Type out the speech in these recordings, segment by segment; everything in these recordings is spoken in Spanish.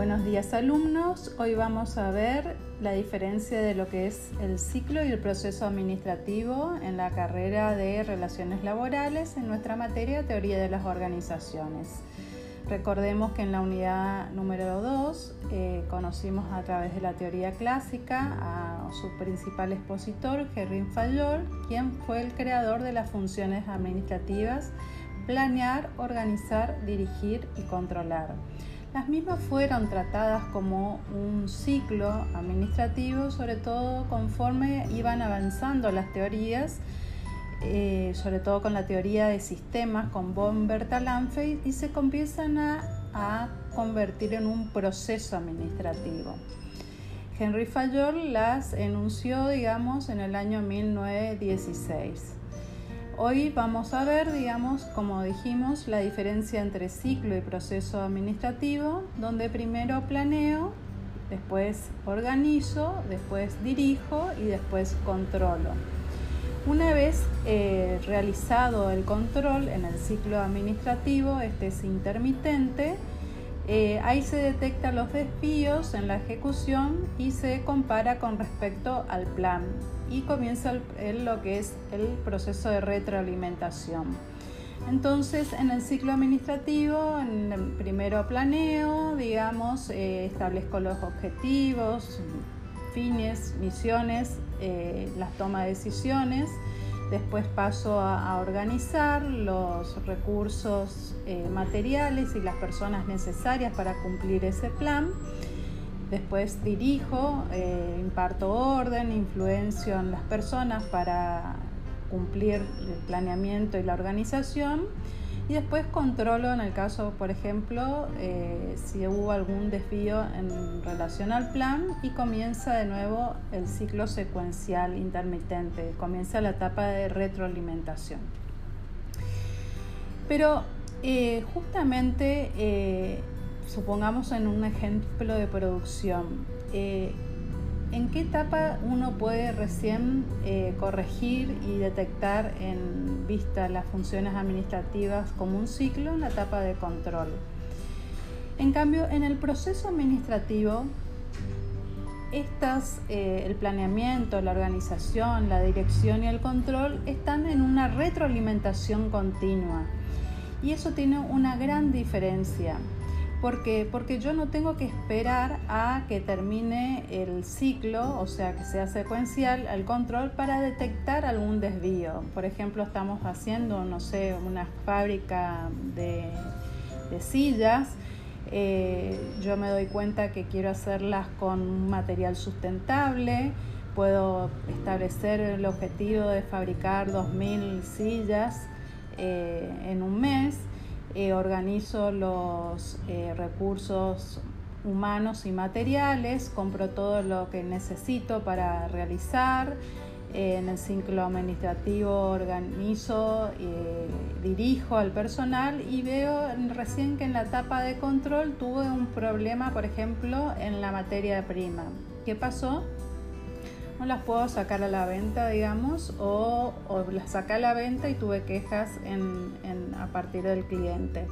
Buenos días alumnos, hoy vamos a ver la diferencia de lo que es el ciclo y el proceso administrativo en la carrera de Relaciones Laborales en nuestra materia Teoría de las Organizaciones. Recordemos que en la unidad número 2 eh, conocimos a través de la teoría clásica a su principal expositor, Gerrin Fayol, quien fue el creador de las funciones administrativas planear, organizar, dirigir y controlar. Las mismas fueron tratadas como un ciclo administrativo, sobre todo conforme iban avanzando las teorías, eh, sobre todo con la teoría de sistemas con von Bertalanffy, y se comienzan a, a convertir en un proceso administrativo. Henry Fayol las enunció, digamos, en el año 1916. Hoy vamos a ver, digamos, como dijimos, la diferencia entre ciclo y proceso administrativo, donde primero planeo, después organizo, después dirijo y después controlo. Una vez eh, realizado el control en el ciclo administrativo, este es intermitente, eh, ahí se detectan los desvíos en la ejecución y se compara con respecto al plan y comienza lo que es el proceso de retroalimentación. Entonces, en el ciclo administrativo, en el primero planeo, digamos, eh, establezco los objetivos, fines, misiones, eh, las tomas de decisiones. Después paso a, organizar los recursos eh, materiales y las personas necesarias para cumplir ese plan. Después dirijo, eh, imparto orden, influencio en las personas para cumplir el planeamiento y la organización. Y después controlo en el caso, por ejemplo, eh, si hubo algún desvío en relación al plan y comienza de nuevo el ciclo secuencial intermitente, comienza la etapa de retroalimentación. Pero eh, justamente supongamos en un ejemplo de producción, eh, ¿en qué etapa uno puede recién eh, corregir y detectar en vista las funciones administrativas como un ciclo? En la etapa de control. En cambio, en el proceso administrativo, estas, eh, el planeamiento, la organización, la dirección y el control están en una retroalimentación continua. Y eso tiene una gran diferencia. ¿Por qué? Porque yo no tengo que esperar a que termine el ciclo, o sea, que sea secuencial al control para detectar algún desvío. Por ejemplo, estamos haciendo, no sé, una fábrica de, sillas. Eh, yo me doy cuenta que quiero hacerlas con un material sustentable. Puedo establecer el objetivo de fabricar 2.000 sillas eh, en un mes eh, organizo los eh, recursos humanos y materiales, compro todo lo que necesito para realizar, eh, en el ciclo administrativo organizo, dirijo al personal y veo recién que en la etapa de control tuve un problema, por ejemplo, en la materia prima. ¿Qué pasó? No las puedo sacar a la venta, digamos, o, las saqué a la venta y tuve quejas a partir del cliente.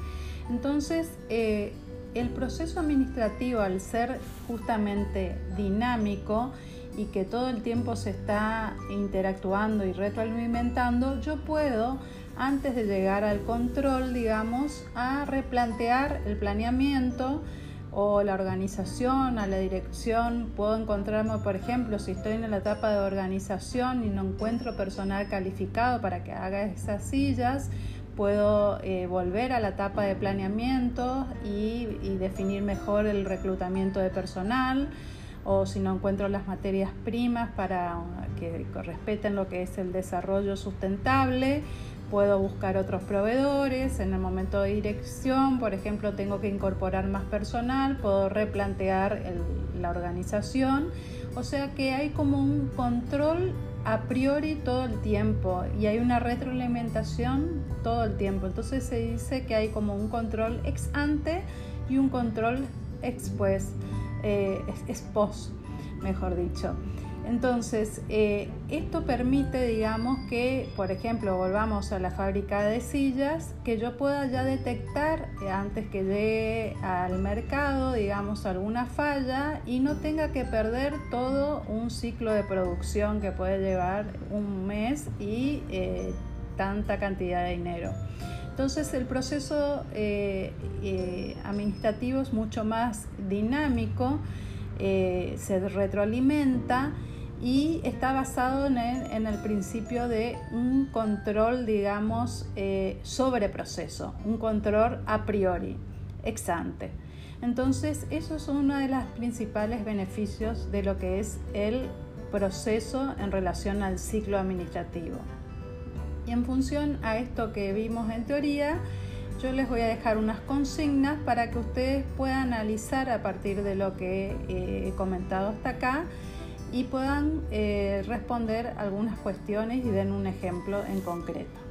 Entonces, eh, el proceso administrativo, al ser justamente dinámico y que todo el tiempo se está interactuando y retroalimentando, yo puedo, antes de llegar al control, digamos, a replantear el planeamiento, o la organización, a la dirección. Puedo encontrarme, por ejemplo, si estoy en la etapa de organización y no encuentro personal calificado para que haga esas sillas, puedo eh, volver a la etapa de planeamiento y, definir mejor el reclutamiento de personal o si no encuentro las materias primas para que respeten lo que es el desarrollo sustentable, puedo buscar otros proveedores, en el momento de dirección, por ejemplo, tengo que incorporar más personal, puedo replantear la organización, o sea que hay como un control a priori todo el tiempo y hay una retroalimentación todo el tiempo, entonces se dice que hay como un control ex ante y un control ex pues, eh, post, mejor dicho. Entonces, eh, esto permite, digamos, que, por ejemplo, volvamos a la fábrica de sillas, que yo pueda ya detectar eh, antes que llegue al mercado, digamos, alguna falla y no tenga que perder todo un ciclo de producción que puede llevar un mes y eh, tanta cantidad de dinero. Entonces el proceso administrativo es mucho más dinámico, se retroalimenta y está basado en el, principio de un control, digamos, eh, sobre proceso, un control a priori, ex ante. Entonces, eso es uno de los principales beneficios de lo que es el proceso en relación al ciclo administrativo. Y en función a esto que vimos en teoría, yo les voy a dejar unas consignas para que ustedes puedan analizar a partir de lo que he comentado hasta acá y puedan eh, responder algunas cuestiones y den un ejemplo en concreto.